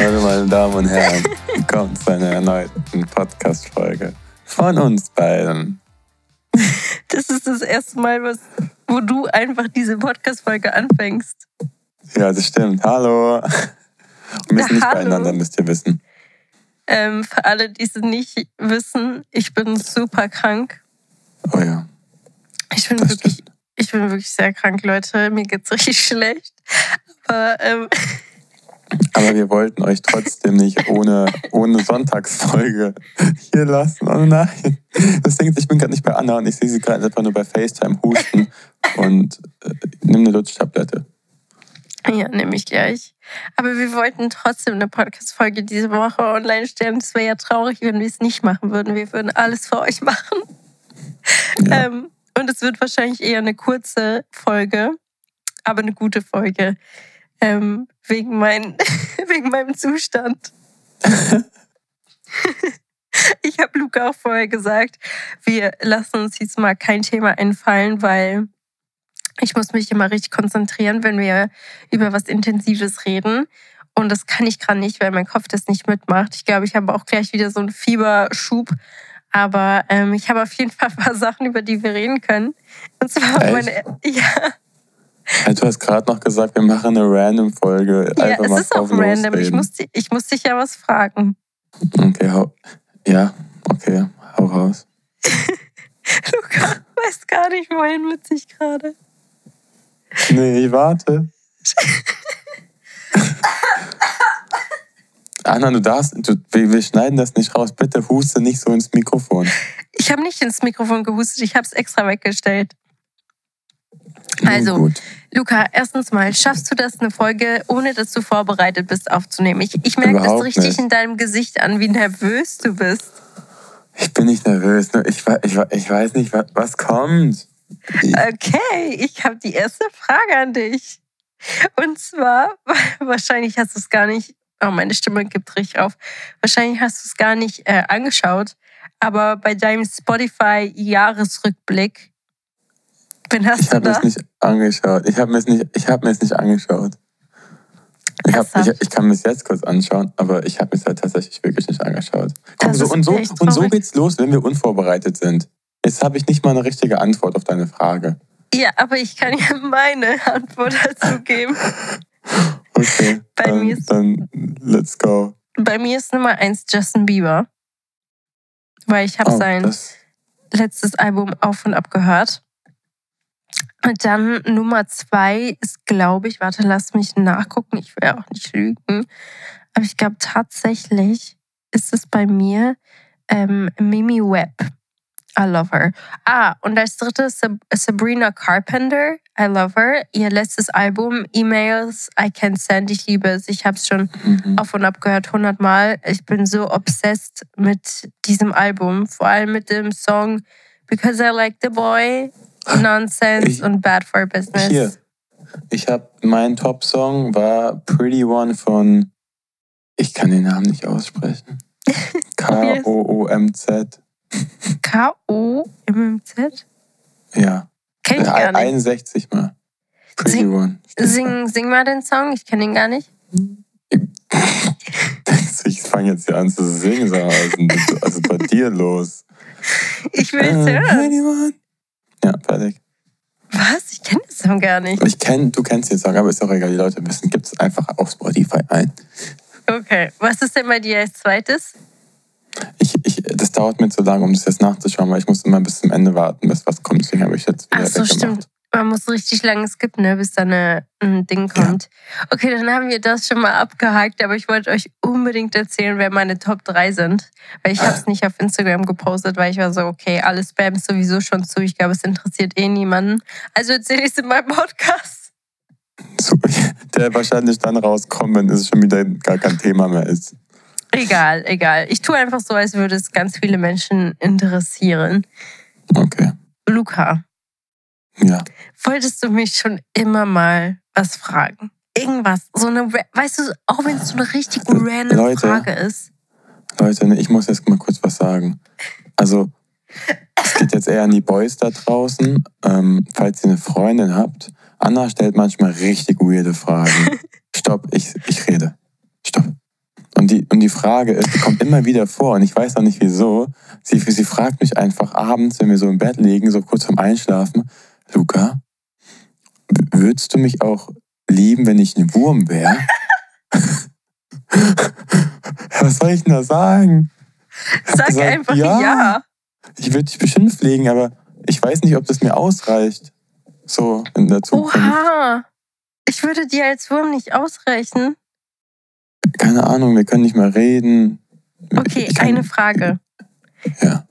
Hallo meine Damen und Herren, willkommen zu einer erneuten Podcast-Folge von uns beiden. Das ist das erste Mal, was, wo du einfach diese Podcast-Folge anfängst. Ja, das stimmt. Hallo. Wir müssen nicht Hallo. beieinander, müsst ihr wissen. Ähm, für alle, die es nicht wissen, ich bin super krank. Oh ja. Ich bin wirklich, ich bin wirklich sehr krank, Leute. Mir geht's richtig schlecht. Aber ähm, aber wir wollten euch trotzdem nicht ohne, ohne Sonntagsfolge hier lassen. Oh nein. Das Ding ist, ich bin gerade nicht bei Anna und ich sehe sie gerade einfach nur bei FaceTime husten und äh, nimm eine Lutschtablette. Ja, nehme ich gleich. Aber wir wollten trotzdem eine Podcast-Folge diese Woche online stellen. Es wäre ja traurig, wenn wir es nicht machen würden. Wir würden alles für euch machen. Ja. Ähm, und es wird wahrscheinlich eher eine kurze Folge, aber eine gute Folge. Ähm, wegen, mein, wegen meinem Zustand. ich habe Luca auch vorher gesagt, wir lassen uns jetzt mal kein Thema einfallen, weil ich muss mich immer richtig konzentrieren, wenn wir über was Intensives reden. Und das kann ich gerade nicht, weil mein Kopf das nicht mitmacht. Ich glaube, ich habe auch gleich wieder so einen Fieberschub. Aber ähm, ich habe auf jeden Fall ein paar Sachen, über die wir reden können. Und zwar Echt? meine, ja, Du hast gerade noch gesagt, wir machen eine Random-Folge. Ja, es ist auch random. Ich muss, ich muss dich ja was fragen. Okay, hau. Ja, okay, hau raus. Luca, weißt gar nicht, wohin mit sich gerade. Nee, ich warte. Anna, du darfst, du, wir, wir, schneiden das nicht raus. Bitte huste nicht so ins Mikrofon. Ich habe nicht ins Mikrofon gehustet, ich habe es extra weggestellt. Also, Luca, erstens mal, schaffst du das, eine Folge, ohne dass du vorbereitet bist, aufzunehmen? Ich, ich merke das richtig nicht. in deinem Gesicht an, wie nervös du bist. Ich bin nicht nervös, nur ich, ich, ich weiß nicht, was, was kommt. Okay, ich habe die erste Frage an dich. Und zwar, wahrscheinlich hast du es gar nicht Oh, meine Stimme gibt richtig auf. Wahrscheinlich hast du es gar nicht äh, angeschaut, aber bei deinem Spotify-Jahresrückblick, wen hast ich du da? Ich habe es nicht angeschaut. Ich habe mir es nicht, ich mir es nicht angeschaut. Ich, hab, ich, ich, kann mir es jetzt kurz anschauen, aber ich habe mir es halt tatsächlich wirklich nicht angeschaut. Komm, so, und, so, und so geht's los, wenn wir unvorbereitet sind. Jetzt habe ich nicht mal eine richtige Antwort auf deine Frage. Ja, aber ich kann ja meine Antwort dazu geben. Okay. Bei dann, mir ist, dann let's go. Bei mir ist Nummer eins Justin Bieber. Weil ich habe oh, sein letztes Album auf und ab gehört. Und dann Nummer zwei ist, glaube ich, warte, lass mich nachgucken, ich will auch nicht lügen. Aber ich glaube tatsächlich ist es bei mir ähm, Mimi Webb. I love her. Ah, und als drittes Sabrina Carpenter. I love her. Ihr letztes Album, Emails, I Can Send, ich liebe es. Ich habe es schon mhm. auf und ab gehört, hundertmal. Ich bin so obsessed mit diesem Album. Vor allem mit dem Song Because I Like the Boy, Nonsense ich, und Bad for Business. Hier. Ich habe, mein Top-Song war Pretty One von, ich kann den Namen nicht aussprechen. K-O-O-M-Z. K-O-M-M-Z? Ja. Kenn ich gar nicht. 61 mal. Pretty sing, One. Sing, sing mal den Song, ich kenne ihn gar nicht. ich fange jetzt hier an zu singen, sag mal, was ist also bei dir los? Ich will es äh, hören. Ja, fertig. Was? Ich kenne den Song gar nicht. Ich kenn, du kennst den Song, aber ist auch egal, die Leute wissen. Gibt es einfach auf Spotify ein. Okay. Was ist denn bei dir als zweites? Ich, ich, das dauert mir zu lange, um das jetzt nachzuschauen, weil ich muss immer bis zum Ende warten, bis was kommt. Deswegen habe ich jetzt wieder Ach so, stimmt. Man muss richtig lange skippen, ne, bis da eine, ein Ding kommt. Ja. Okay, dann haben wir das schon mal abgehakt, aber ich wollte euch unbedingt erzählen, wer meine Top 3 sind. Weil ich habe es nicht auf Instagram gepostet, weil ich war so, okay, alles Spam ist sowieso schon zu. Ich glaube, es interessiert eh niemanden. Also erzähle ich es in meinem Podcast. So, der wahrscheinlich dann rauskommt, wenn es schon wieder gar kein Thema mehr ist. Egal, egal. Ich tue einfach so, als würde es ganz viele Menschen interessieren. Okay. Luca. Ja. Wolltest du mich schon immer mal was fragen? Irgendwas. So eine, weißt du, auch wenn es so eine richtig random Leute, Frage ist. Leute, ich muss jetzt mal kurz was sagen. Also, es geht jetzt eher an die Boys da draußen. Ähm, falls ihr eine Freundin habt, Anna stellt manchmal richtig weirde Fragen. Stopp, ich, ich rede. Stopp. Und die, und die Frage ist, die kommt immer wieder vor und ich weiß auch nicht wieso. Sie, sie fragt mich einfach abends, wenn wir so im Bett liegen, so kurz vorm Einschlafen, Luca, würdest du mich auch lieben, wenn ich ein Wurm wäre? Was soll ich denn da sagen? Sag gesagt, einfach ja. ja. Ich würde dich bestimmt pflegen, aber ich weiß nicht, ob das mir ausreicht. So in der Zukunft. Oha! Ich würde dir als Wurm nicht ausreichen keine Ahnung, wir können nicht mehr reden. Okay, kann, eine Frage. Ja.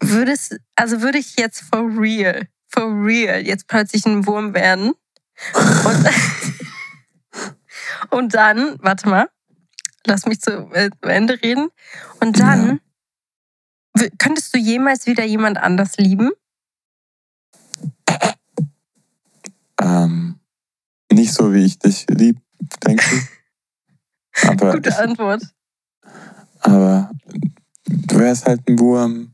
Würdest, also würde ich jetzt for real, for real, jetzt plötzlich ein Wurm werden? Und, und dann, warte mal, lass mich zu äh, Ende reden. Und dann, ja. könntest du jemals wieder jemand anders lieben? Ähm, nicht so, wie ich dich lieb, denke ich. Aber Gute Antwort. Aber du wärst halt ein Wurm.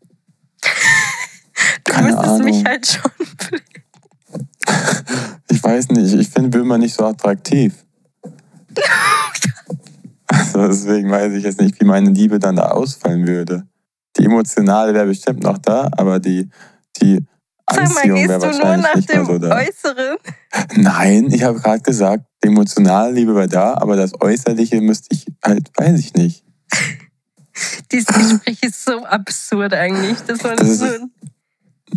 Du Keine müsstest Ahnung. mich halt schon. ich weiß nicht, ich finde Würmer nicht so attraktiv. also deswegen weiß ich jetzt nicht, wie meine Liebe dann da ausfallen würde. Die emotionale wäre bestimmt noch da, aber die, die Anziehung wäre wahrscheinlich nicht mehr so da. Äußeren? Nein, ich habe gerade gesagt, die emotionale Liebe war da, aber das Äußerliche müsste ich halt, weiß ich nicht. Dieses Gespräch ist so absurd eigentlich. Das war das so.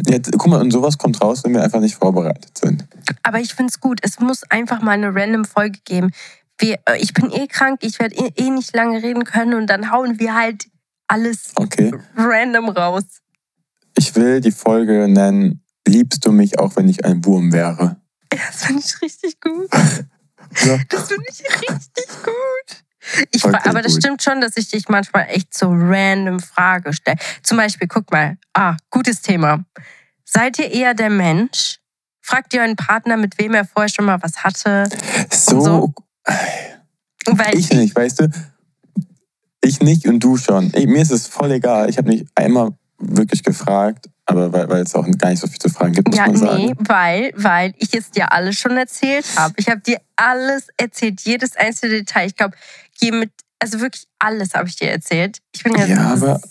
Ja, guck mal, und sowas kommt raus, wenn wir einfach nicht vorbereitet sind. Aber ich finde es gut. Es muss einfach mal eine random Folge geben. Wir, äh, ich bin eh krank, ich werde eh, eh nicht lange reden können und dann hauen wir halt alles okay. random raus. Ich will die Folge nennen, liebst du mich auch, wenn ich ein Wurm wäre? Das finde ich richtig gut. ja. Das finde ich richtig gut. Ich, aber das gut. stimmt schon, dass ich dich manchmal echt so random Frage stelle. Zum Beispiel, guck mal, ah, gutes Thema. Seid ihr eher der Mensch? Fragt ihr euren Partner, mit wem er vorher schon mal was hatte? So. so? Weil ich nicht, weißt du? Ich nicht und du schon. Ich, mir ist es voll egal. Ich habe nicht einmal wirklich gefragt, aber weil, weil es auch gar nicht so viel zu fragen gibt, muss ja, man sagen. nee, weil, weil ich es dir alles schon erzählt habe. Ich habe dir alles erzählt, jedes einzelne Detail. Ich glaube, mit, also wirklich alles habe ich dir erzählt. Ich bin ja, Ja, aber-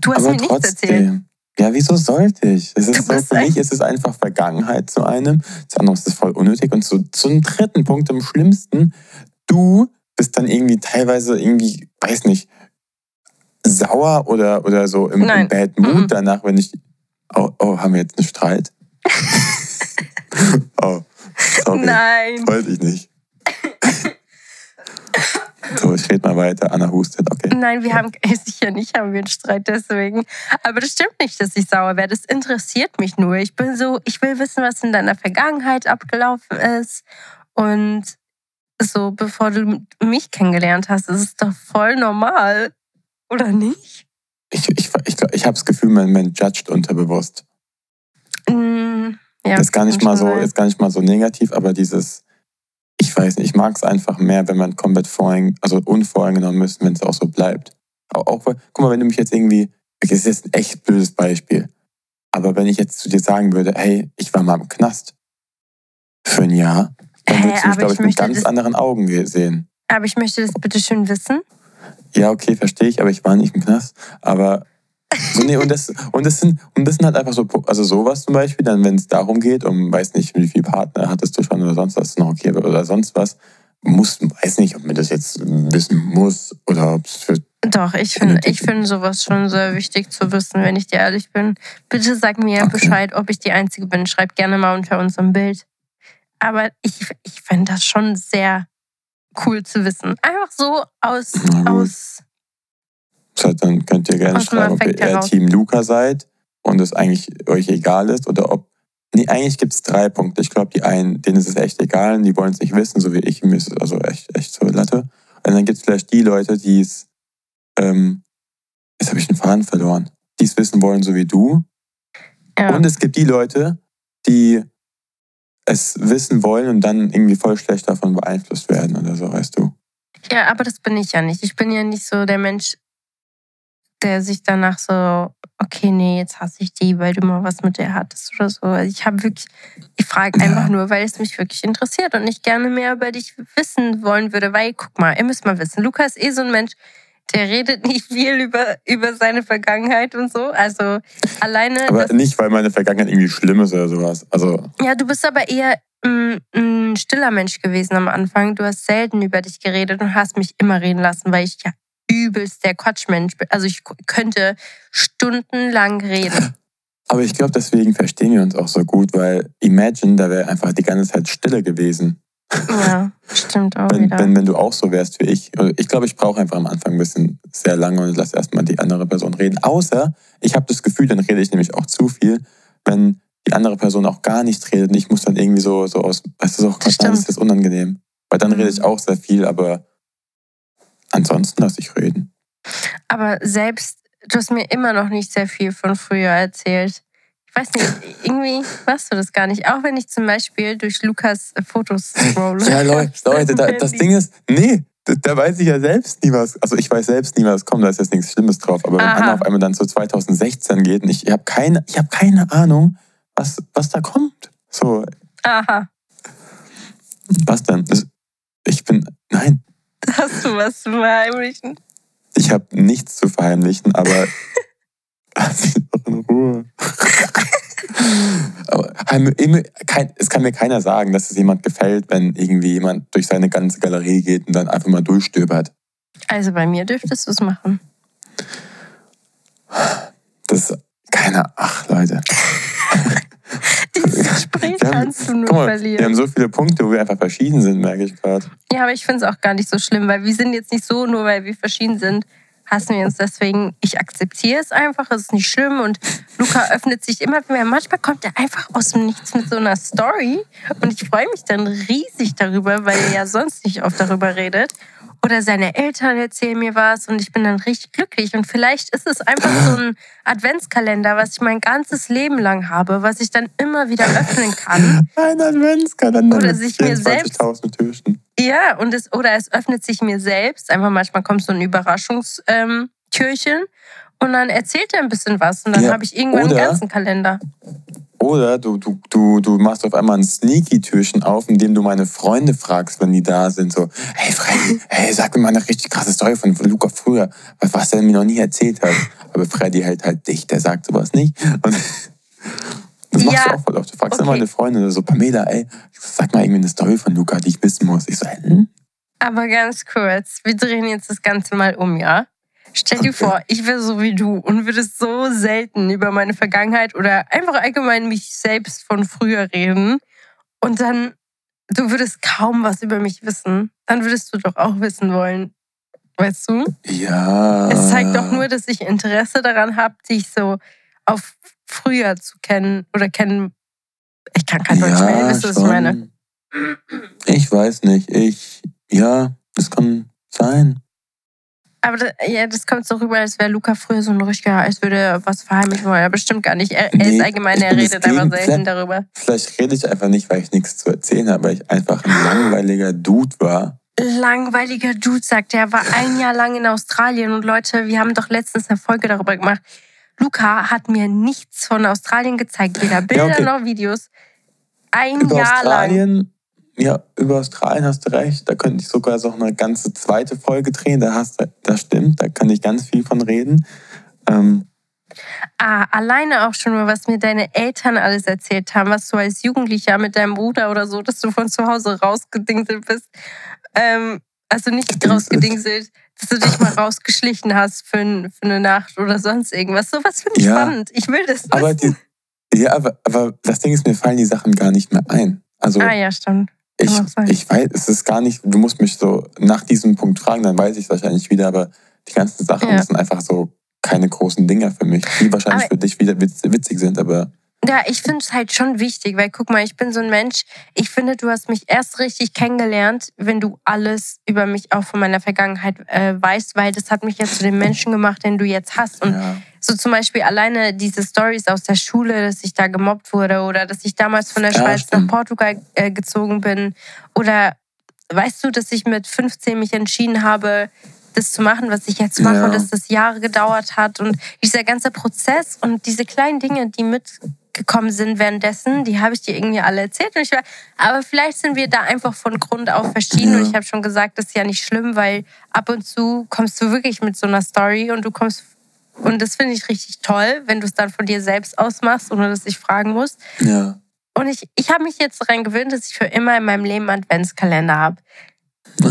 du hast aber mir nichts erzählt. Ja, wieso sollte ich? Es ist so, für mich ist es einfach Vergangenheit zu einem. Das andere ist voll unnötig. Und zu, zum dritten Punkt, am schlimmsten, du bist dann irgendwie teilweise irgendwie, weiß nicht, sauer oder, oder so im, im. Bad Mood Mhm. danach, wenn ich. Oh, oh, haben wir jetzt einen Streit? oh, sorry. Nein. Wollte ich nicht. So, ich rede mal weiter. Anna hustet, okay. Nein, wir haben sicher nicht, haben wir einen Streit deswegen. Aber das stimmt nicht, dass ich sauer werde. Das interessiert mich nur. Ich bin so, ich will wissen, was in deiner Vergangenheit abgelaufen ist. Und so, bevor du mich kennengelernt hast, ist es doch voll normal. Oder nicht? Ich, ich, ich, ich habe das Gefühl, man, man judgt unterbewusst. Mm, ja, das ist gar nicht mal so, ist gar nicht mal so negativ, aber dieses, ich weiß nicht, ich mag es einfach mehr, wenn man komplett vorein, also unvoreingenommen ist, wenn es auch so bleibt. Auch, auch, guck mal, wenn du mich jetzt irgendwie, okay, das ist jetzt ein echt blödes Beispiel, aber wenn ich jetzt zu dir sagen würde, hey, ich war mal im Knast für ein Jahr, dann würdest du mich, aber glaube ich mit ganz das- anderen Augen ge- sehen. Aber ich möchte das bitte schön wissen. Ja, okay, verstehe ich, aber ich war nicht im Knast. Aber so, nee, und das, und das sind, und das sind halt einfach so, also sowas zum Beispiel, dann wenn es darum geht, um weiß nicht, wie viele Partner hattest du schon oder sonst was, noch okay, oder sonst was, muss, weiß nicht, ob man das jetzt wissen muss oder ob es für. Doch, ich finde ich finde sowas schon sehr wichtig zu wissen, wenn ich dir ehrlich bin. Bitte sag mir Okay. Bescheid, ob ich die Einzige bin. Schreib gerne mal unter unserem Bild. Aber ich, ich finde das schon sehr cool zu wissen. Einfach so aus, aus dann könnt ihr gerne schreiben, ob ihr eher heraus. Team Luca seid und es eigentlich euch egal ist oder ob. Nee, eigentlich gibt es drei Punkte. Ich glaube, die einen, denen ist es echt egal und die wollen es nicht wissen, so wie ich. Mir ist es also echt, echt so Latte. Und dann gibt es vielleicht die Leute, die es. Ähm, jetzt habe ich den Faden verloren. Die es wissen wollen, so wie du. ja. Und es gibt die Leute, die es wissen wollen und dann irgendwie voll schlecht davon beeinflusst werden oder so, weißt du. ja, aber das bin ich ja nicht. Ich bin ja nicht so der Mensch, der sich danach so, okay, nee, jetzt hasse ich die, weil du mal was mit der hattest oder so. Also Ich habe wirklich, ich frage Ja. einfach nur, weil es mich wirklich interessiert und ich gerne mehr über dich wissen wollen würde, weil, guck mal, ihr müsst mal wissen, Luca ist eh so ein Mensch, der redet nicht viel über, über seine Vergangenheit und so. Also alleine, Aber nicht, weil meine Vergangenheit irgendwie schlimm ist oder sowas. Also, ja, du bist aber eher ein stiller Mensch gewesen am Anfang. Du hast selten über dich geredet und hast mich immer reden lassen, weil ich ja übelst der Quatschmensch bin. Also ich könnte stundenlang reden. aber ich glaube, deswegen verstehen wir uns auch so gut, weil Imagine, da wäre einfach die ganze Zeit Stille gewesen. Ja, stimmt auch Wenn, wieder. wenn, wenn du auch so wärst wie ich. Ich glaube, ich brauche einfach am Anfang ein bisschen sehr lange und lass erstmal die andere Person reden. Außer, ich habe das Gefühl, dann rede ich nämlich auch zu viel, wenn die andere Person auch gar nicht redet und ich muss dann irgendwie so, so aus, weißt du, so, Stimmt. ist das unangenehm. Weil dann Mhm. rede ich auch sehr viel, aber ansonsten lasse ich reden. Aber selbst, du hast mir immer noch nicht sehr viel von früher erzählt. Ich weiß nicht, irgendwie weißt du das gar nicht. Auch wenn ich zum Beispiel durch Lukas Fotos scrolle. Ja, Leute, Leute da, das Ding ist, nee, da, da weiß ich ja selbst nie was. Also ich weiß selbst nie, was kommt, da ist jetzt nichts Schlimmes drauf. Aber wenn Aha. Anna auf einmal dann zu 2016 geht und ich, ich habe keine, ich hab keine Ahnung, was, was da kommt. So, Aha, was denn? Hast du was zu verheimlichen? ich habe nichts zu verheimlichen, aber lass mich doch in Ruhe. aber es kann mir keiner sagen, dass es jemand gefällt, wenn irgendwie jemand durch seine ganze Galerie geht und dann einfach mal durchstöbert. Also bei mir dürftest du es machen. Das ist keiner. Ach, Leute. Wir haben- kannst du nur mal, wir verlieren. haben so viele Punkte, wo wir einfach verschieden sind, merke ich gerade. Ja, aber ich finde es auch gar nicht so schlimm, weil wir sind jetzt nicht so, nur weil wir verschieden sind, hassen wir uns deswegen. Ich akzeptiere es einfach, es ist nicht schlimm und Luca öffnet sich immer mehr. Manchmal kommt er einfach aus dem Nichts mit so einer Story und ich freue mich dann riesig darüber, weil er ja sonst nicht oft darüber redet. Oder seine Eltern erzählen mir was und ich bin dann richtig glücklich. Und vielleicht ist es einfach so ein Adventskalender, was ich mein ganzes Leben lang habe, was ich dann immer wieder öffnen kann. Ein Adventskalender. Oder sich mir selbst. Türchen. Ja, und es, oder es öffnet sich mir selbst. Einfach manchmal kommt so ein Überraschungstürchen ähm, und dann erzählt er ein bisschen was und dann ja, habe ich irgendwann oder, einen ganzen Kalender. Oder du, du, du, du machst auf einmal ein Sneaky-Türchen auf, indem du meine Freunde fragst, wenn die da sind. So, hey Freddy, hey, sag mir mal eine richtig krasse Story von Luca früher, was er mir noch nie erzählt hat. Aber Freddy hält halt dicht, der sagt sowas nicht. Und das machst ja, du auch voll oft. Du fragst okay. immer meine Freunde so, Pamela, ey, sag mal irgendwie eine Story von Luca, die ich wissen muss. Ich so, hm? Aber ganz kurz, wir drehen jetzt das Ganze mal um, ja? Stell dir vor, ich wäre so wie du und würde so selten über meine Vergangenheit oder einfach allgemein mich selbst von früher reden. Und dann, du würdest kaum was über mich wissen. Dann würdest du doch auch wissen wollen. Weißt du? Ja. Es zeigt doch nur, dass ich Interesse daran habe, dich so auf früher zu kennen oder kennen. Ich kann kein Deutsch ja, mehr, wisst ihr, was ich meine? Ich weiß nicht. Ich, ja, das kann sein. Aber das, ja, das kommt so rüber, als wäre Luca früher so ein richtiger, als würde er was verheimlichen wollen. Aber bestimmt gar nicht. Er, nee, er ist allgemein, er redet einfach selten darüber. Vielleicht rede ich einfach nicht, weil ich nichts zu erzählen habe, weil ich einfach ein langweiliger Dude war. Langweiliger Dude, sagt er. Er war ein Jahr lang in Australien und Leute, wir haben doch letztens eine Folge darüber gemacht. Luca hat mir nichts von Australien gezeigt, weder Bilder ja, okay. noch Videos. Ein Über Jahr Australien lang. Ja, über Australien hast du recht. Da könnte ich sogar so eine ganze zweite Folge drehen. Da hast du, das stimmt, da kann ich ganz viel von reden. Ähm, ah, alleine auch schon mal, was mir deine Eltern alles erzählt haben, was du als Jugendlicher mit deinem Bruder oder so, dass du von zu Hause rausgedingselt bist. Ähm, also nicht Gedingselt. rausgedingselt, dass du dich mal rausgeschlichen hast für, für eine Nacht oder sonst irgendwas. Sowas finde ich ja, spannend. Ich will das wissen. Aber die, ja, aber, aber das Ding ist, mir fallen die Sachen gar nicht mehr ein. Also, ah ja, stimmt. Ich, ich weiß, es ist gar nicht, du musst mich so nach diesem Punkt fragen, dann weiß ich es wahrscheinlich wieder, aber die ganzen Sachen ja. sind einfach so keine großen Dinger für mich, die wahrscheinlich aber für dich wieder witzig sind, aber. Ja, ich finde es halt schon wichtig, weil guck mal, ich bin so ein Mensch, ich finde, du hast mich erst richtig kennengelernt, wenn du alles über mich auch von meiner Vergangenheit äh, weißt, weil das hat mich jetzt zu dem Menschen gemacht, den du jetzt hast. Und ja. so zum Beispiel alleine diese Stories aus der Schule, dass ich da gemobbt wurde oder dass ich damals von der ja, Schweiz stimmt. nach Portugal äh, gezogen bin oder weißt du, dass ich mit 15 mich entschieden habe, das zu machen, was ich jetzt mache, ja. dass das Jahre gedauert hat und dieser ganze Prozess und diese kleinen Dinge, die mitgekommen sind währenddessen, die habe ich dir irgendwie alle erzählt. War, aber vielleicht sind wir da einfach von Grund auf verschieden. Ja. Und ich habe schon gesagt, das ist ja nicht schlimm, weil ab und zu kommst du wirklich mit so einer Story und du kommst und das finde ich richtig toll, wenn du es dann von dir selbst ausmachst, ohne dass ich fragen muss. Ja. Und ich, ich habe mich jetzt daran gewöhnt, dass ich für immer in meinem Leben einen Adventskalender habe.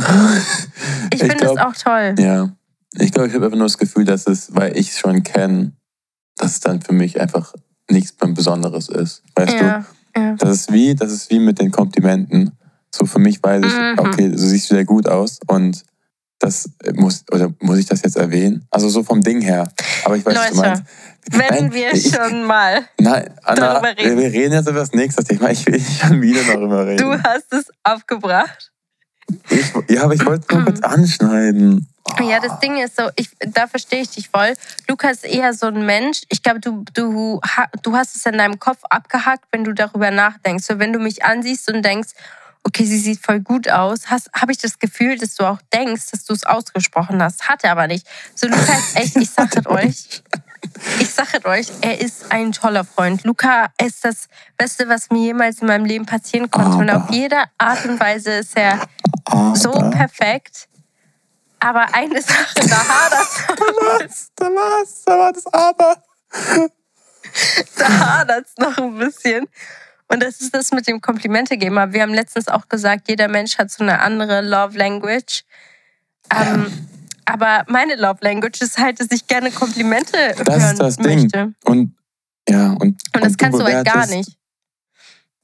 ich finde es auch toll. Ja. Ich glaube, ich habe einfach nur das Gefühl, dass es, weil ich es schon kenne, dass es dann für mich einfach nichts Besonderes ist. Weißt ja, du? Ja. Das ist wie, das ist wie mit den Komplimenten. So für mich weiß ich, mhm. okay, du siehst sehr gut aus und das muss, oder muss ich das jetzt erwähnen? Also so vom Ding her. Aber ich weiß, Leute, was du meinst. Wenn nein, wir ich, schon mal nein, Anna, darüber reden. Wir reden jetzt über das nächste Thema. Ich will schon wieder darüber reden. Du hast es aufgebracht. Ich, ja, aber ich wollte es nur kurz anschneiden. Ja, das Ding ist so, ich, da verstehe ich dich voll. Lukas ist eher so ein Mensch. Ich glaube, du, du, du hast es in deinem Kopf abgehackt, wenn du darüber nachdenkst. So, wenn du mich ansiehst und denkst, okay, sie sieht voll gut aus, habe ich das Gefühl, dass du auch denkst, dass du es ausgesprochen hast. Hat er aber nicht. So, Lukas, echt, ich sage euch, ich sage euch, er ist ein toller Freund. Luca ist das Beste, was mir jemals in meinem Leben passieren konnte. Aber. Und auf jede Art und Weise ist er aber. so perfekt. Aber eine Sache, da hadert es. Da war es, da war das Aber. Da hadert es noch ein bisschen. Und das ist das mit dem Komplimente geben. Aber wir haben letztens auch gesagt, jeder Mensch hat so eine andere Love Language. Ähm, aber meine Love Language ist halt, dass ich gerne Komplimente das hören ist das möchte. Ding. Und ja, und, und das und kannst du halt gar nicht.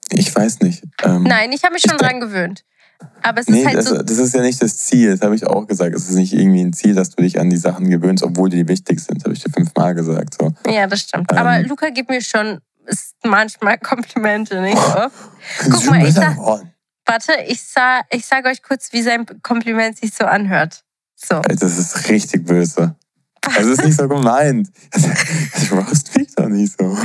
Ich weiß nicht. Ähm, Nein, ich habe mich schon dran gewöhnt. Aber es nee, ist halt das, so. Das ist ja nicht das Ziel, das habe ich auch gesagt. Es ist nicht irgendwie ein Ziel, dass du dich an die Sachen gewöhnst, obwohl die wichtig sind. Das habe ich dir fünfmal gesagt. So. Ja, das stimmt. Ähm, Aber Luca gibt mir schon manchmal Komplimente, nicht oft. Guck mal, ich sag, warte, ich, sag, ich sage euch kurz, wie sein Kompliment sich so anhört. So. Das ist richtig böse. Also ist nicht so gemeint. Ich roast mich doch nicht so.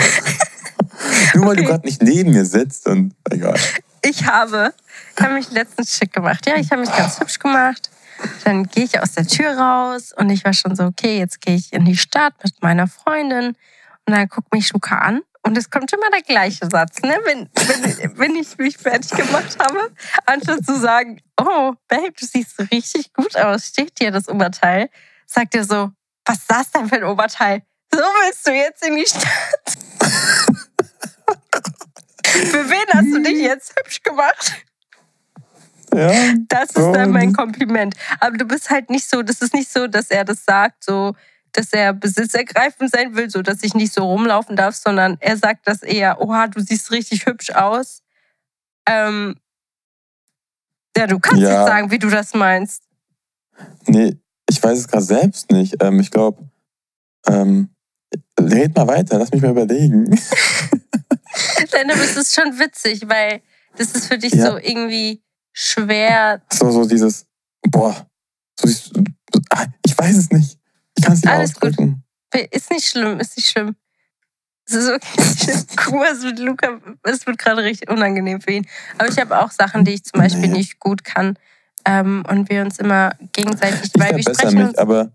Nur weil okay. du gerade nicht neben mir sitzt und egal. Ich habe, ich habe mich letztens schick gemacht. Ja, ich habe mich ganz hübsch gemacht. Dann gehe ich aus der Tür raus und ich war schon so, okay, jetzt gehe ich in die Stadt mit meiner Freundin. Und dann guckt mich Luca an und es kommt immer der gleiche Satz, ne? wenn, wenn, wenn ich mich fertig gemacht habe, anstatt zu sagen, oh, Babe, du siehst richtig gut aus, steht dir das Oberteil, sagt er so, was ist das denn für ein Oberteil? So willst du jetzt in die Stadt? Für wen hast du dich jetzt hübsch gemacht? Ja, das ist dann mein Kompliment. Aber du bist halt nicht so, das ist nicht so, dass er das sagt, so, dass er besitzergreifend sein will, so dass ich nicht so rumlaufen darf, sondern er sagt das eher, oha, du siehst richtig hübsch aus. Ähm, ja, du kannst ja. nicht sagen, wie du das meinst. Nee, ich weiß es gerade selbst nicht. Ähm, ich glaube, ähm, red mal weiter, lass mich mal überlegen. Denn das ist schon witzig, weil das ist für dich ja. so irgendwie schwer. So, so dieses, boah, so dieses, ah, ich weiß es nicht. Ich kann es nicht Alles ausdrücken. Gut. Ist nicht schlimm, ist nicht schlimm. Es ist okay. Es wird Luca, es wird gerade richtig unangenehm für ihn. Aber ich habe auch Sachen, die ich zum Beispiel nee. nicht gut kann. Ähm, und wir uns immer gegenseitig, ich weil wir sprechen mich, uns, aber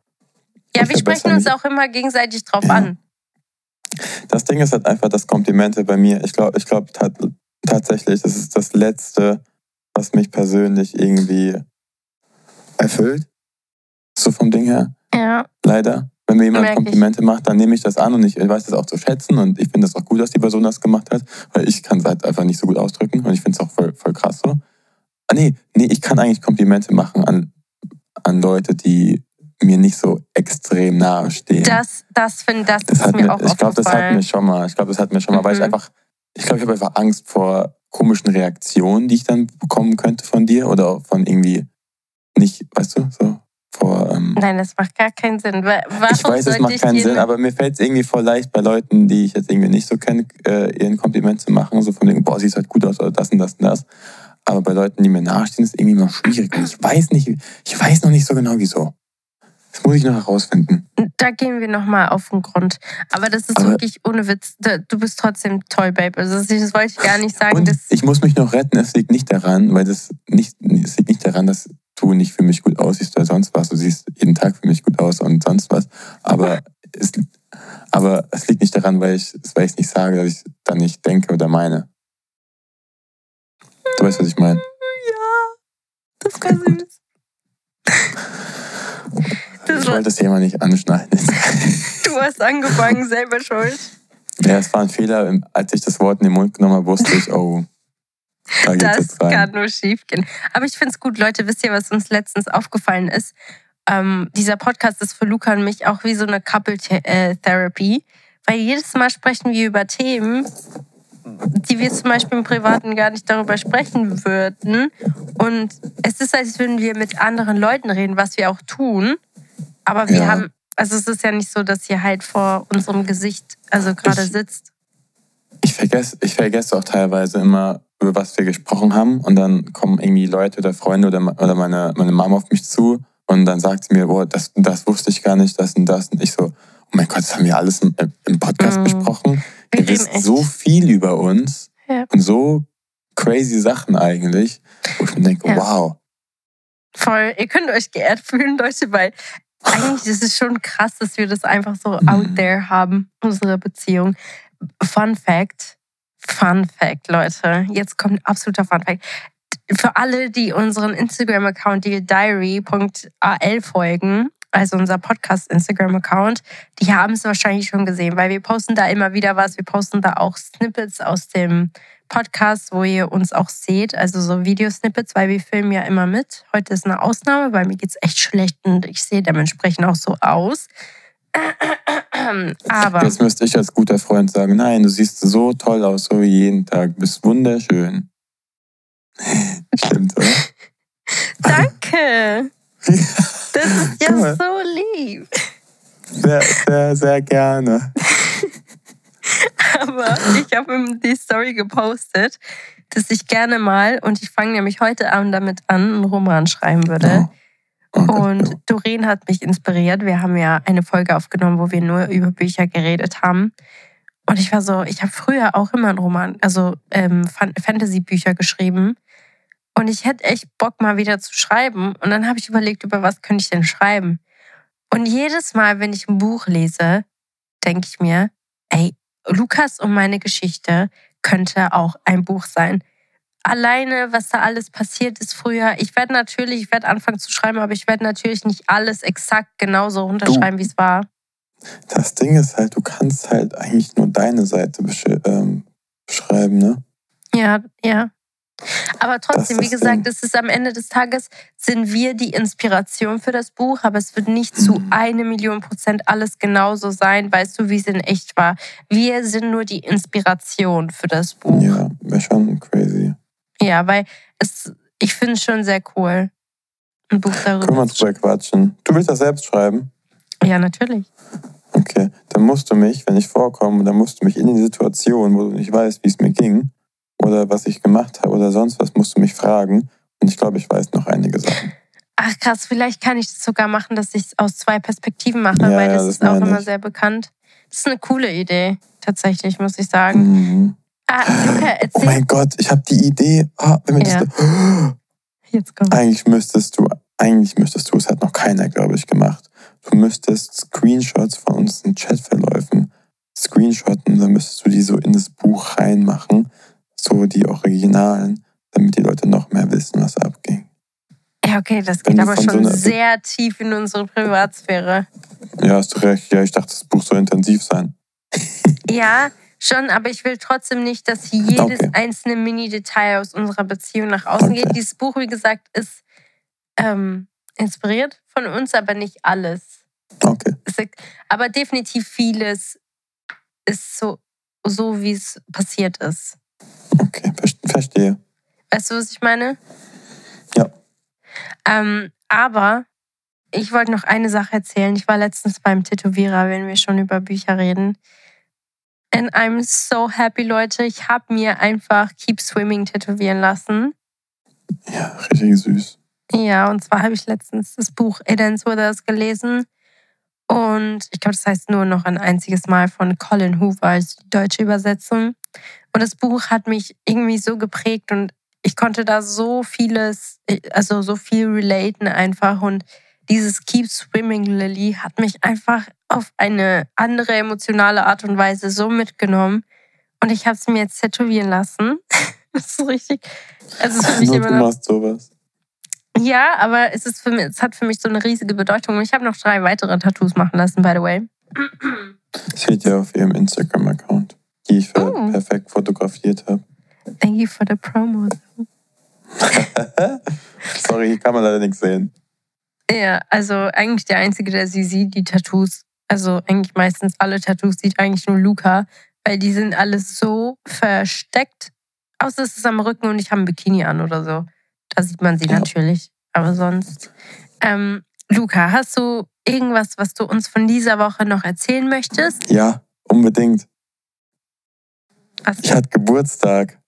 ja, wir sprechen uns auch immer gegenseitig drauf ja. an. Das Ding ist halt einfach das Komplimente bei mir. Ich glaube, ich glaube tatsächlich, das ist das Letzte, was mich persönlich irgendwie erfüllt. So vom Ding her. Ja. Leider. Wenn mir jemand Merk Komplimente ich. macht, dann nehme ich das an und ich weiß das auch zu schätzen und ich finde das auch gut, dass die Person das gemacht hat, weil ich kann es halt einfach nicht so gut ausdrücken und ich finde es auch voll, voll krass so. Ah nee, nee, ich kann eigentlich Komplimente machen an, an Leute, die mir nicht so extrem nahe stehen. Das, das finde das, das ist mir, mir auch Ich glaube, das hat mir schon mal, ich glaube, das hat mir schon mal, mhm. weil ich mhm. einfach, ich glaube, ich habe einfach Angst vor komischen Reaktionen, die ich dann bekommen könnte von dir oder von irgendwie nicht, weißt du, so vor. Ähm Nein, das macht gar keinen Sinn. Warum ich weiß, es macht keinen Sinn, aber mir fällt es irgendwie voll leicht bei Leuten, die ich jetzt irgendwie nicht so kenne, äh, ihr ein Kompliment zu machen, so von wegen, boah, siehst halt gut aus oder das und das und das. Aber bei Leuten, die mir nahestehen, ist es irgendwie immer schwierig. Und ich weiß nicht, ich weiß noch nicht so genau wieso. Muss ich noch herausfinden. Da gehen wir nochmal auf den Grund. Aber das ist Aber wirklich ohne Witz. Du bist trotzdem toll, Babe. Also das, wollte ich gar nicht sagen. Ich muss mich noch retten. Es liegt nicht daran, weil das nicht, es liegt nicht daran, dass du nicht für mich gut aussiehst oder sonst was. Du siehst jeden Tag für mich gut aus und sonst was. Aber es, aber es liegt nicht daran, weil ich, weil ich es nicht sage, dass ich dann nicht denke oder meine. Du weißt, was ich meine? Ja, das war süß. ich wollte das Thema nicht anschneiden. du hast angefangen, selber schuld. Ja, es war ein Fehler. Als ich das Wort in den Mund genommen habe, wusste ich, oh, da das kann nur schief gehen. Aber ich finde es gut, Leute, wisst ihr, was uns letztens aufgefallen ist? Ähm, dieser Podcast ist für Luca und mich auch wie so eine Couple-Therapy, weil jedes Mal sprechen wir über Themen, die wir zum Beispiel im Privaten gar nicht darüber sprechen würden. Und es ist, als würden wir mit anderen Leuten reden, was wir auch tun. Aber wir ja. haben, also es ist ja nicht so, dass ihr halt vor unserem Gesicht, also gerade sitzt. Ich vergesse, ich vergesse auch teilweise immer, über was wir gesprochen haben. Und dann kommen irgendwie Leute oder Freunde oder, oder meine, meine Mama auf mich zu und dann sagt sie mir, oh, das, das wusste ich gar nicht, das und das. Und ich so, oh mein Gott, das haben wir alles im, im Podcast mm. besprochen. Wir Ihr wisst so viel über uns ja. und so crazy Sachen eigentlich, wo ich mir denke, ja. wow. Voll, ihr könnt euch geehrt fühlen, Leute, weil eigentlich ist es schon krass, dass wir das einfach so mhm. out there haben, unsere Beziehung. Fun Fact, Fun Fact, Leute. Jetzt kommt ein absoluter Fun Fact. Für alle, die unseren Instagram-Account, die diary.al folgen, also unser Podcast-Instagram-Account, die haben es wahrscheinlich schon gesehen, weil wir posten da immer wieder was. Wir posten da auch Snippets aus dem Podcast, wo ihr uns auch seht, also so Videosnippets, weil wir filmen ja immer mit. Heute ist eine Ausnahme, weil mir geht es echt schlecht und ich sehe dementsprechend auch so aus. Aber. Jetzt müsste ich als guter Freund sagen: Nein, du siehst so toll aus, so wie jeden Tag. Du bist wunderschön. Stimmt, oder? Danke. Das ist ja so lieb. Sehr, sehr, sehr gerne. Aber ich habe die Story gepostet, dass ich gerne mal, und ich fange nämlich heute Abend damit an, einen Roman schreiben würde. Okay. Und Doreen hat mich inspiriert. Wir haben ja eine Folge aufgenommen, wo wir nur über Bücher geredet haben. Und ich war so, ich habe früher auch immer einen Roman, also ähm, Fan- Fantasy-Bücher geschrieben. Und ich hätte echt Bock, mal wieder zu schreiben. Und dann habe ich überlegt, über was könnte ich denn schreiben? Und jedes Mal, wenn ich ein Buch lese, denke ich mir, ey, Lukas und meine Geschichte könnte auch ein Buch sein. Alleine, was da alles passiert ist früher. Ich werde natürlich, ich werde anfangen zu schreiben, aber ich werde natürlich nicht alles exakt genauso runterschreiben, wie es war. Das Ding ist halt, du kannst halt eigentlich nur deine Seite ähm, beschreiben, ne? Ja, ja. Aber trotzdem, wie gesagt, es ist am Ende des Tages, sind wir die Inspiration für das Buch, aber es wird nicht zu Mhm. eine Million Prozent alles genauso sein, weißt du, wie es in echt war. Wir sind nur die Inspiration für das Buch. Ja, Ja, wäre schon crazy. weil es, ich finde es schon sehr cool, ein Buch darüber Können wir drüber quatschen. Du willst das selbst schreiben? schreiben. Ja, natürlich. Okay, dann musst du mich, wenn ich vorkomme, dann musst du mich in die Situation, wo du nicht weißt, wie es mir ging oder was ich gemacht habe oder sonst was, musst du mich fragen. Und ich glaube, ich weiß noch einige Sachen. Ach krass, vielleicht kann ich das sogar machen, dass ich es aus zwei Perspektiven mache, Ja, weil ja, das, das ist auch immer sehr bekannt. Das ist eine coole Idee, tatsächlich, muss ich sagen. Mhm. Ah, Luca, Oh mein Gott, ich habe die Idee. Ah, wenn wir Ja. das, Jetzt kommt. eigentlich müsstest du, eigentlich müsstest du, es hat noch keiner, glaube ich, gemacht. Du müsstest Screenshots von unseren Chatverläufen screenshotten, dann müsstest du die so in das Buch reinmachen, so die Originalen, damit die Leute noch mehr wissen, was abging. Ja, okay, das geht aber schon so sehr tief in unsere Privatsphäre. Ja, hast du recht. Ja, ich dachte, das Buch soll intensiv sein. Ja, schon, aber ich will trotzdem nicht, dass jedes Okay. einzelne Mini-Detail aus unserer Beziehung nach außen Okay. geht. Dieses Buch, wie gesagt, ist ähm, inspiriert von uns, aber nicht alles. Okay. Aber definitiv vieles ist so, so wie es passiert ist. Okay, ver- verstehe. Weißt du, was ich meine? Ja. Ähm, aber ich wollte noch eine Sache erzählen. Ich war letztens beim Tätowierer, wenn wir schon über Bücher reden. And I'm so happy, Leute. Ich habe mir einfach Keep Swimming tätowieren lassen. Ja, richtig süß. Ja, und zwar habe ich letztens das Buch It Ends With Us gelesen. Und ich glaube, das heißt nur noch ein einziges Mal von Colin Hoover als die deutsche Übersetzung. Und das Buch hat mich irgendwie so geprägt und ich konnte da so vieles, also so viel relaten einfach. Und dieses Keep Swimming Lily hat mich einfach auf eine andere emotionale Art und Weise so mitgenommen. Und ich habe es mir jetzt tätowieren lassen. Das ist richtig. Also es ist für mich Nur immer du machst sowas. ja, aber es, ist für mich, es hat für mich so eine riesige Bedeutung. Und ich habe noch drei weitere Tattoos machen lassen, by the way. Seht ihr auf ihrem Instagram-Account, die ich für Oh. perfekt fotografiert habe. Thank you for the promo. Sorry, hier kann man leider nichts sehen. Ja, also eigentlich der Einzige, der sie sieht, die Tattoos. Also eigentlich meistens alle Tattoos sieht eigentlich nur Luca, weil die sind alles so versteckt. Außer es ist am Rücken und ich habe ein Bikini an oder so. Da sieht man sie Ja. natürlich. Aber sonst. Ähm, Luca, hast du irgendwas, was du uns von dieser Woche noch erzählen möchtest? Ja, unbedingt. Was Ich hatte Geburtstag.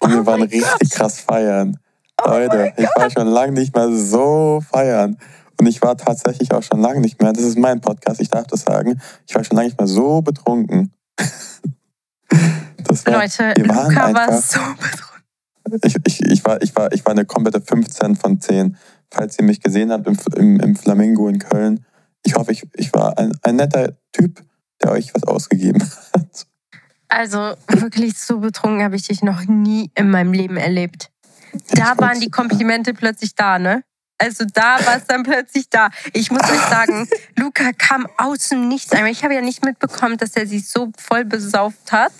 Und wir Oh waren mein richtig krass feiern. Oh Leute, ich war schon lange nicht mehr so feiern. Und ich war tatsächlich auch schon lange nicht mehr, das ist mein Podcast, ich darf das sagen, ich war schon lange nicht mehr so betrunken. War, Leute, wir waren Luca war einfach- so betrunken. ich, ich, ich, war, ich, war, ich war eine komplette 15 von 10. Falls ihr mich gesehen habt im, im, im Flamingo in Köln, ich hoffe, ich, ich war ein, ein netter Typ, der euch was ausgegeben hat. Also wirklich so betrunken habe ich dich noch nie in meinem Leben erlebt. Da waren die Komplimente plötzlich da, ne? Also da war es dann plötzlich da. Ich muss euch sagen, Luca kam aus dem Nichts. Ich habe ja nicht mitbekommen, dass er sich so voll besauft hat.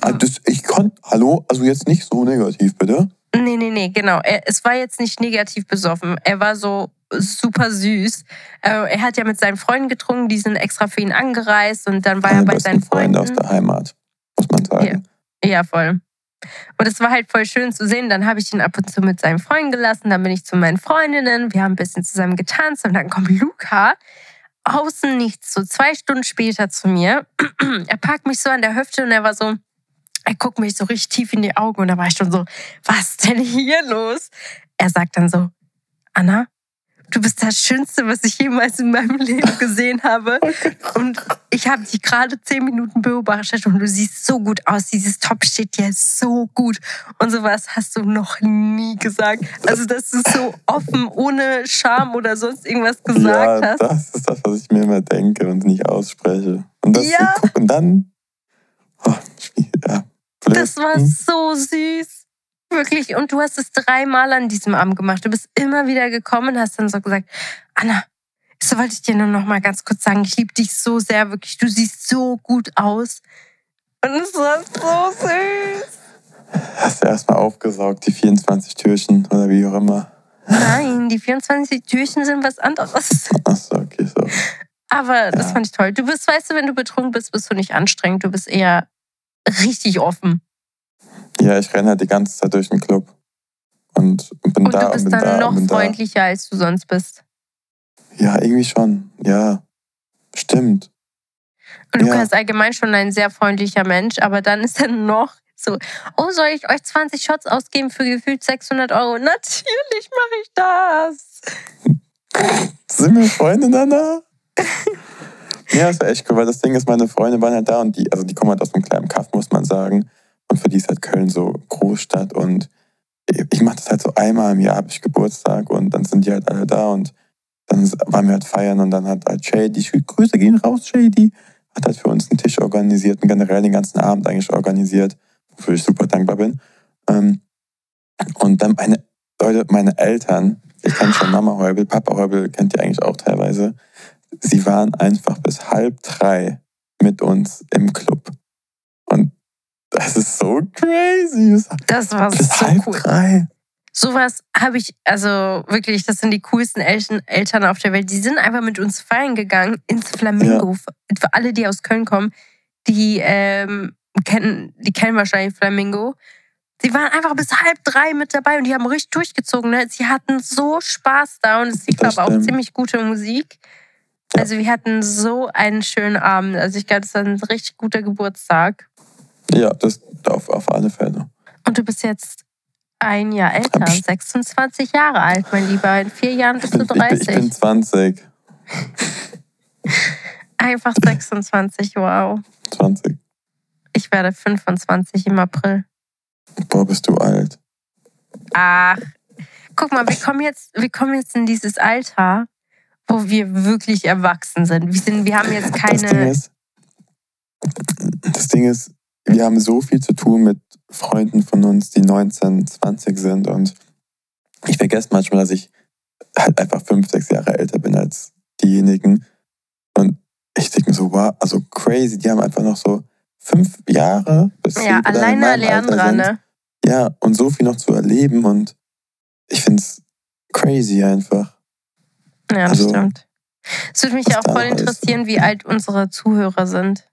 Ah, das, ich konnte, hallo, also jetzt nicht so negativ, bitte. Nee, nee, nee, genau. Er, es war jetzt nicht negativ besoffen. Er war so super süß. Äh, Er hat ja mit seinen Freunden getrunken, die sind extra für ihn angereist und dann war er Meine bei besten seinen Freunde Freunden. aus der Heimat, muss man sagen. Ja, voll. Und es war halt voll schön zu sehen. Dann habe ich ihn ab und zu mit seinen Freunden gelassen. Dann bin ich zu meinen Freundinnen. Wir haben ein bisschen zusammen getanzt. Und dann kommt Luca außen nichts, so zwei Stunden später zu mir. er packt mich so an der Hüfte und er war so, er guckt mich so richtig tief in die Augen. Und da war ich schon so, was denn hier los? Er sagt dann so, Anna, du bist das Schönste, was ich jemals in meinem Leben gesehen habe. Und ich habe dich gerade zehn Minuten beobachtet und du siehst so gut aus. Dieses Top steht dir so gut. Und sowas hast du noch nie gesagt. Also, dass du so offen, ohne Scham oder sonst irgendwas gesagt ja, hast. Das ist das, was ich mir immer denke und nicht ausspreche. Und, das, Ja. guck, und dann. Oh, ja, blöd. Das war so süß. Wirklich. Und du hast es dreimal an diesem Abend gemacht. Du bist immer wieder gekommen und hast dann so gesagt, Anna, so wollte ich dir nur noch mal ganz kurz sagen, ich liebe dich so sehr, wirklich. Du siehst so gut aus. Und es war so süß. Hast du erstmal aufgesaugt, die 24 Türchen oder wie auch immer. Nein, die 24 Türchen sind was anderes. Achso, okay, so. Aber das Ja. fand ich toll. Du bist, weißt du, wenn du betrunken bist, bist du nicht anstrengend. Du bist eher richtig offen. Ja, ich renne halt die ganze Zeit durch den Club. Und bin Und da du und bist bin dann da noch und bin da. freundlicher, als du sonst bist. Ja, irgendwie schon. Ja, stimmt. Und du Ja. kannst allgemein schon ein sehr freundlicher Mensch, aber dann ist dann noch so, oh, soll ich euch 20 Shots ausgeben für gefühlt 600 Euro? Natürlich mache ich das. Sind wir Freunde danach? ja, ist ja echt cool, weil das Ding ist, meine Freunde waren halt da und die, also die kommen halt aus einem kleinen Kaff, muss man sagen. Und für die ist halt Köln so Großstadt und ich mache das halt so einmal im Jahr, habe ich Geburtstag und dann sind die halt alle da und dann waren wir halt feiern und dann hat halt Shady, Grüße gehen raus, Shady, hat halt für uns einen Tisch organisiert und generell den ganzen Abend eigentlich organisiert, wofür ich super dankbar bin. Ähm, Und dann meine, Leute, meine Eltern, ich kenne schon Mama Heubel, Papa Heubel kennt ihr eigentlich auch teilweise, sie waren einfach bis halb drei mit uns im Club. Das ist so crazy. Das war Bis so halb cool. drei. Sowas habe ich, also wirklich, das sind die coolsten Eltern, Eltern auf der Welt. Die sind einfach mit uns feiern gegangen ins Flamingo. Für alle, die aus Köln kommen, die ähm, kennen, die kennen wahrscheinlich Flamingo. Die waren einfach bis halb drei mit dabei und die haben richtig durchgezogen. Ne? Sie hatten so Spaß da und es lief Das aber auch ziemlich gute Musik. Ja. Also wir hatten so einen schönen Abend. Also ich glaube, das war ein richtig guter Geburtstag. Ja, das auf, auf alle Fälle. Und du bist jetzt ein Jahr älter, Hab ich- 26 Jahre alt, mein Lieber. In vier Jahren bist bin, du ich, bin, ich 30. bin 20. Einfach 26, wow. 20. Ich werde 25 im April. Boah, bist du alt. Ach, guck mal, wir kommen jetzt, wir kommen jetzt in dieses Alter, wo wir wirklich erwachsen sind. Wir, sind, wir haben jetzt Das Ding keine. ist, das Ding ist, wir haben so viel zu tun mit Freunden von uns, die 19, 20 sind und ich vergesse manchmal, dass ich halt einfach fünf, sechs Jahre älter bin als diejenigen und ich denke mir so, wow, also crazy, die haben einfach noch so fünf Jahre bis Ja, alleine sind. ne? Ja, und so viel noch zu erleben und ich finde es crazy einfach. Ja, das Also, stimmt. Es würde mich was auch voll noch ist. interessieren, wie alt unsere Zuhörer sind.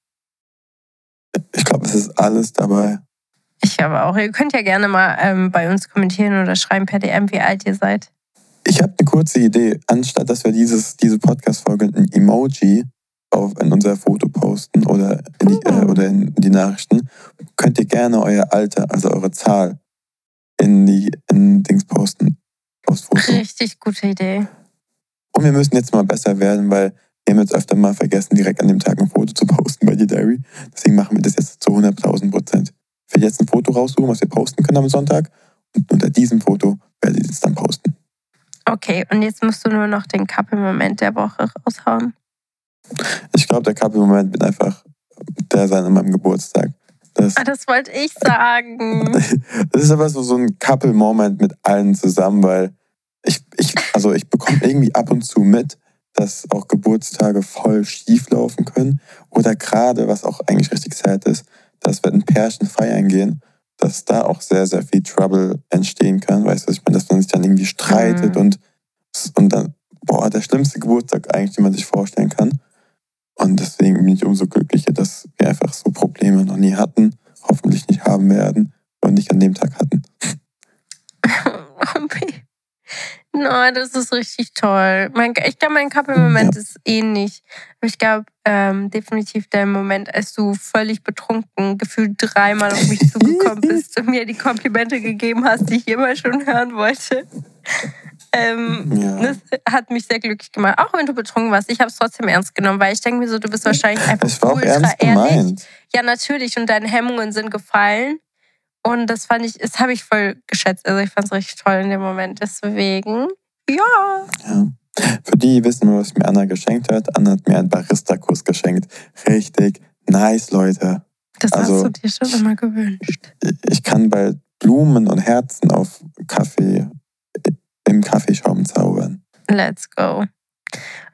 Ich glaube, es ist alles dabei. Ich glaube auch. Ihr könnt ja gerne mal ähm, bei uns kommentieren oder schreiben per DM, wie alt ihr seid. Ich habe eine kurze Idee. Anstatt dass wir dieses, diese Podcast-Folge ein Emoji auf, in unser Foto posten oder in, die, äh, Oh. oder in die Nachrichten, könnt ihr gerne euer Alter, also eure Zahl, in die in Dings posten. Aufs Foto. Richtig gute Idee. Und wir müssen jetzt mal besser werden, weil wir haben jetzt öfter mal vergessen, direkt an dem Tag ein Foto zu posten bei dir, Diary. Deswegen machen wir das jetzt zu 100.000 Prozent. Ich werde jetzt ein Foto raussuchen, was wir posten können am Sonntag. Und unter diesem Foto werde ich es dann posten. Okay, und jetzt musst du nur noch den Couple-Moment der Woche raushauen. Ich glaube, der Couple-Moment wird einfach der sein an meinem Geburtstag. Das, Ah, das wollte ich sagen. das ist aber so, so ein Couple-Moment mit allen zusammen, weil ich, ich, also ich bekomme irgendwie ab und zu mit, dass auch Geburtstage voll schief laufen können. Oder gerade, was auch eigentlich richtig sad ist, dass wenn ein Pärchen feiern gehen, dass da auch sehr, sehr viel Trouble entstehen kann. Weißt du, ich meine, dass man sich dann irgendwie streitet Mhm. und, und dann, boah, der schlimmste Geburtstag eigentlich, den man sich vorstellen kann. Und deswegen bin ich umso glücklicher, dass wir einfach so Probleme noch nie hatten, hoffentlich nicht haben werden und nicht an dem Tag hatten. No, das ist richtig toll. Mein, ich glaube, mein Couple-Moment ist ähnlich. Aber ich glaube, ähm, definitiv der Moment, als du völlig betrunken gefühlt dreimal auf mich zugekommen bist und mir die Komplimente gegeben hast, die ich immer schon hören wollte. Ähm, Ja. Das hat mich sehr glücklich gemacht. Auch wenn du betrunken warst. Ich habe es trotzdem ernst genommen, weil ich denke mir so, du bist wahrscheinlich einfach ultra ernst ehrlich. Ja, natürlich. Und deine Hemmungen sind gefallen. Und das fand ich, das habe ich voll geschätzt. Also ich fand es richtig toll in dem Moment. Deswegen, ja. Ja. Für die, die wissen, was mir Anna geschenkt hat, Anna hat mir einen Barista-Kurs geschenkt. Richtig nice, Leute. Das Also- hast du dir schon immer gewünscht. Ich kann bald Blumen und Herzen auf Kaffee, im Kaffeeschaum zaubern. Let's go.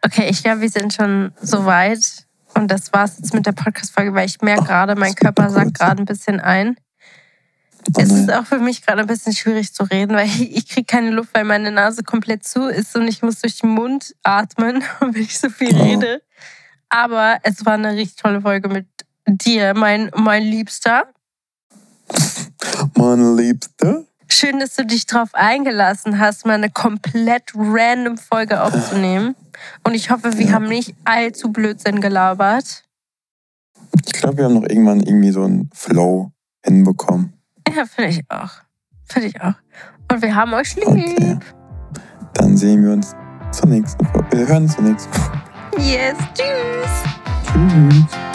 Okay, ich glaube, wir sind schon so weit. Und das war's jetzt mit der Podcast-Folge, weil ich merke gerade, mein Körper sagt gerade ein bisschen ein. Es ist nein. auch für mich gerade ein bisschen schwierig zu reden, weil ich, ich kriege keine Luft, weil meine Nase komplett zu ist und ich muss durch den Mund atmen, wenn ich so viel Oh. rede. Aber es war eine richtig tolle Folge mit dir, mein, mein Liebster. Meine Liebste. Schön, dass du dich darauf eingelassen hast, mal eine komplett random Folge aufzunehmen. Und ich hoffe, wir Ja. haben nicht allzu Blödsinn gelabert. Ich glaube, wir haben noch irgendwann irgendwie so einen Flow hinbekommen. Ja, finde ich auch. Finde ich auch. Und wir haben euch lieb. Okay. Dann sehen wir uns zur nächsten Folge. Wir hören uns zur nächsten Folge. Yes, tschüss. Tschüss.